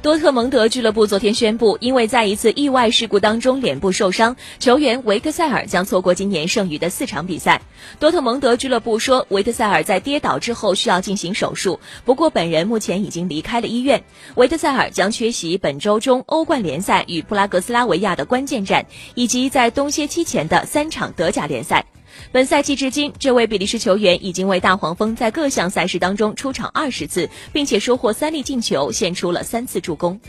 多特蒙德俱乐部昨天宣布，因为在一次意外事故当中脸部受伤，球员维特塞尔将错过今年剩余的四场比赛。多特蒙德俱乐部说，维特塞尔在跌倒之后需要进行手术，不过本人目前已经离开了医院。维特塞尔将缺席本周中欧冠联赛与布拉格斯拉维亚的关键战，以及在冬歇期前的三场德甲联赛。本赛季至今，这位比利时球员已经为大黄蜂在各项赛事当中出场二十次，并且收获三粒进球，献出了三次助攻。